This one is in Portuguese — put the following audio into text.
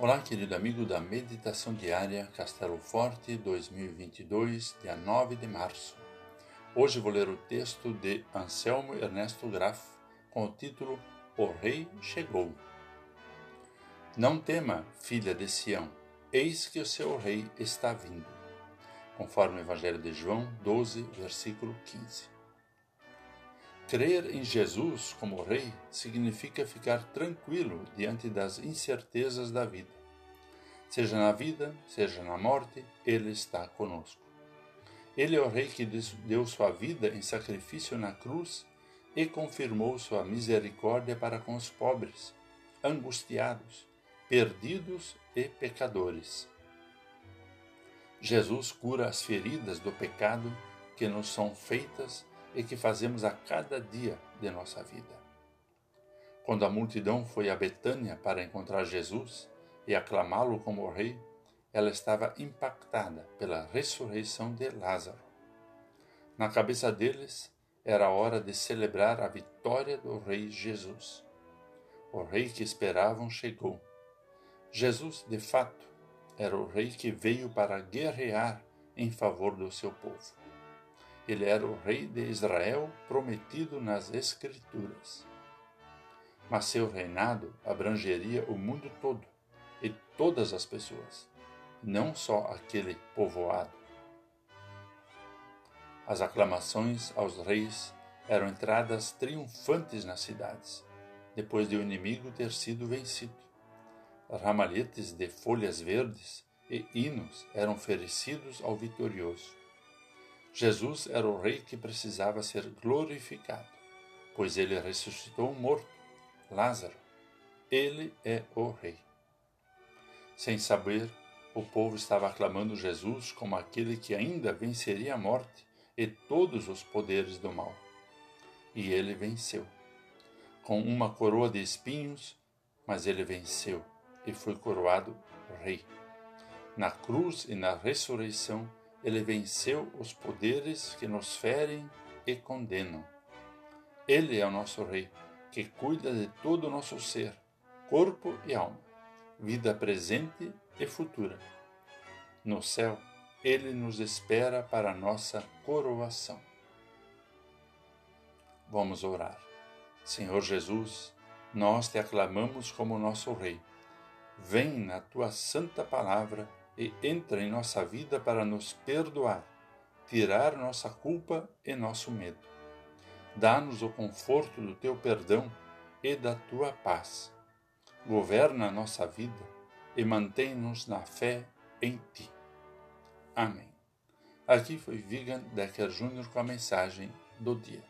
Olá, querido amigo da Meditação Diária Castelo Forte 2022, dia 9 de março. Hoje vou ler o texto de Anselmo Ernesto Graf com o título O Rei Chegou. Não tema, filha de Sião, eis que o seu rei está vindo. Conforme o Evangelho de João 12, versículo 15. Crer em Jesus como Rei significa ficar tranquilo diante das incertezas da vida. Seja na vida, seja na morte, Ele está conosco. Ele é o Rei que deu sua vida em sacrifício na cruz e confirmou sua misericórdia para com os pobres, angustiados, perdidos e pecadores. Jesus cura as feridas do pecado que nos são feitas e que fazemos a cada dia de nossa vida. Quando a multidão foi a Betânia para encontrar Jesus e aclamá-lo como rei, ela estava impactada pela ressurreição de Lázaro. Na cabeça deles era a hora de celebrar a vitória do rei Jesus. O rei que esperavam chegou. Jesus, de fato, era o rei que veio para guerrear em favor do seu povo. Ele era o rei de Israel prometido nas Escrituras. Mas seu reinado abrangeria o mundo todo e todas as pessoas, não só aquele povoado. As aclamações aos reis eram entradas triunfantes nas cidades, depois de o inimigo ter sido vencido. Ramalhetes de folhas verdes e hinos eram oferecidos ao vitorioso. Jesus era o rei que precisava ser glorificado, pois ele ressuscitou um morto, Lázaro. Ele é o rei. Sem saber, o povo estava aclamando Jesus como aquele que ainda venceria a morte e todos os poderes do mal. E ele venceu. Com uma coroa de espinhos, mas ele venceu e foi coroado rei. Na cruz e na ressurreição, ele venceu os poderes que nos ferem e condenam. Ele é o nosso Rei, que cuida de todo o nosso ser, corpo e alma, vida presente e futura. No céu, ele nos espera para a nossa coroação. Vamos orar. Senhor Jesus, nós te aclamamos como nosso Rei. Vem na tua santa palavra e entra em nossa vida para nos perdoar, tirar nossa culpa e nosso medo. Dá-nos o conforto do teu perdão e da tua paz. Governa a nossa vida e mantém-nos na fé em ti. Amém. Aqui foi Vigan Decker Jr. com a mensagem do dia.